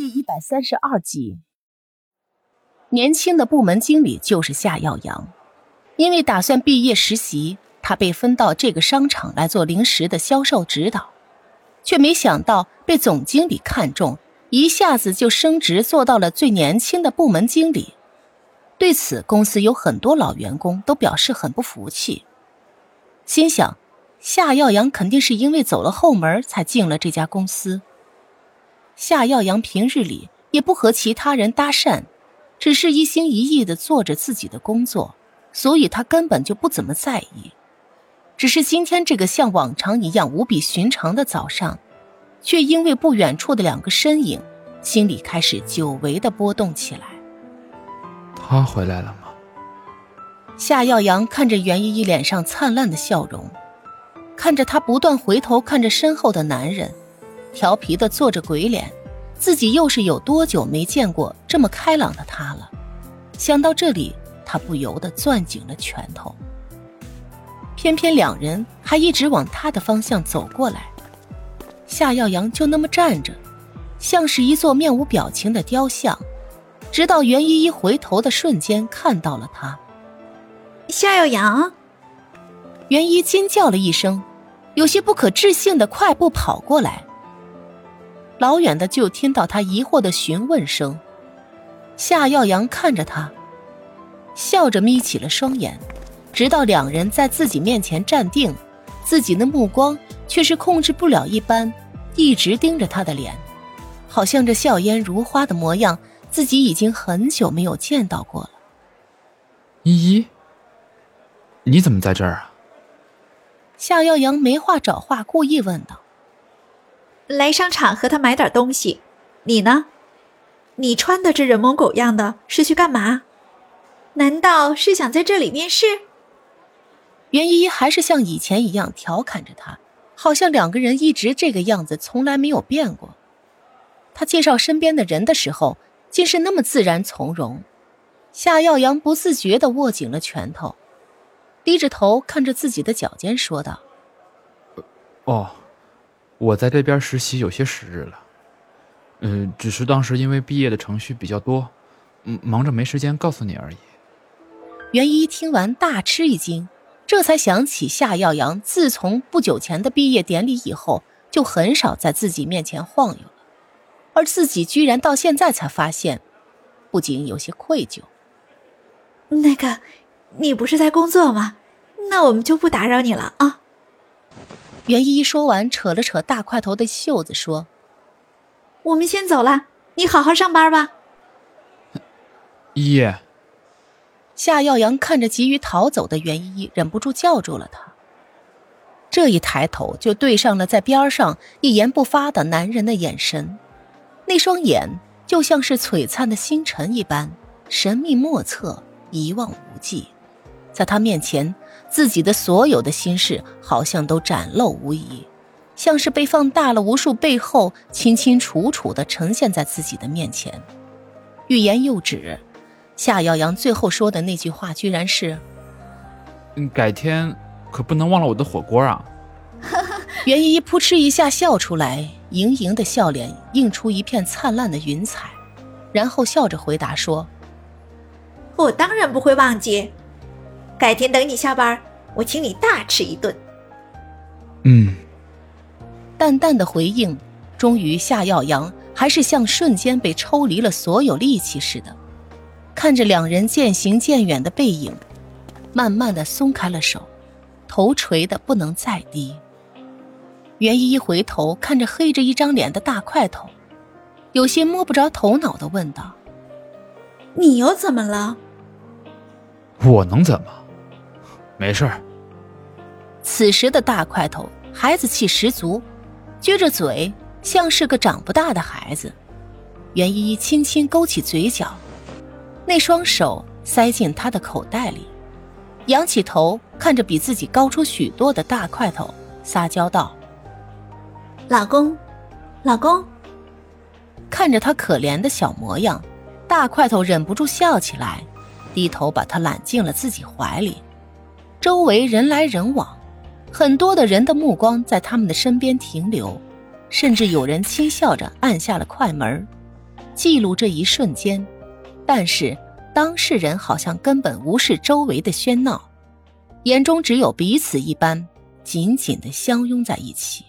第一百三十二集，年轻的部门经理就是夏耀阳，因为打算毕业实习，他被分到这个商场来做零食的销售指导，却没想到被总经理看中，一下子就升职做到了最年轻的部门经理。对此，公司有很多老员工都表示很不服气，心想夏耀阳肯定是因为走了后门才进了这家公司。夏耀阳平日里也不和其他人搭讪，只是一心一意的做着自己的工作，所以他根本就不怎么在意。只是今天这个像往常一样无比寻常的早上，却因为不远处的两个身影，心里开始久违的波动起来。他回来了吗？夏耀阳看着袁依依脸上灿烂的笑容，看着他不断回头看着身后的男人。调皮的做着鬼脸，自己又是有多久没见过这么开朗的他了？想到这里，他不由得攥紧了拳头。偏偏两人还一直往他的方向走过来，夏耀阳就那么站着，像是一座面无表情的雕像，直到袁依依回头的瞬间看到了他。夏耀阳，袁依惊叫了一声，有些不可置信的快步跑过来。老远的就听到他疑惑的询问声，夏耀阳看着他，笑着眯起了双眼，直到两人在自己面前站定，自己的目光却是控制不了一般，一直盯着他的脸，好像这笑颜如花的模样，自己已经很久没有见到过了。依依，你怎么在这儿啊？夏耀阳没话找话，故意问道。来商场和他买点东西，你呢？你穿的这人模狗样的，是去干嘛？难道是想在这里面试？袁依依还是像以前一样调侃着他，好像两个人一直这个样子，从来没有变过。他介绍身边的人的时候，竟是那么自然从容。夏耀阳不自觉的握紧了拳头，低着头看着自己的脚尖，说道：“哦。”我在这边实习有些时日了，嗯，只是当时因为毕业的程序比较多，嗯，忙着没时间告诉你而已。袁一听完大吃一惊，这才想起夏耀阳自从不久前的毕业典礼以后，就很少在自己面前晃悠了，而自己居然到现在才发现，不仅有些愧疚。那个，你不是在工作吗？那我们就不打扰你了啊。袁依依说完，扯了扯大块头的袖子，说：“我们先走了，你好好上班吧。”依依。夏耀阳看着急于逃走的袁依依，忍不住叫住了她。这一抬头，就对上了在边上一言不发的男人的眼神，那双眼就像是璀璨的星辰一般，神秘莫测，一望无际。在他面前，自己的所有的心事好像都展露无遗，像是被放大了无数倍后，清清楚楚的呈现在自己的面前。欲言又止，夏耀阳最后说的那句话居然是：“改天可不能忘了我的火锅啊！” 袁依依扑哧一下笑出来，盈盈的笑脸映出一片灿烂的云彩，然后笑着回答说：“我当然不会忘记。”改天等你下班，我请你大吃一顿。嗯，淡淡的回应，终于夏耀阳还是像瞬间被抽离了所有力气似的，看着两人渐行渐远的背影，慢慢的松开了手，头垂的不能再低。袁依依回头看着黑着一张脸的大块头，有些摸不着头脑的问道：“你又怎么了？”我能怎么？没事儿。此时的大块头孩子气十足，撅着嘴，像是个长不大的孩子。袁依依轻轻勾起嘴角，那双手塞进他的口袋里，仰起头看着比自己高出许多的大块头，撒娇道：“老公，老公。”看着他可怜的小模样，大块头忍不住笑起来，低头把他揽进了自己怀里。周围人来人往，很多的人的目光在他们的身边停留，甚至有人轻笑着按下了快门。记录这一瞬间，但是当事人好像根本无视周围的喧闹，眼中只有彼此一般，紧紧的相拥在一起。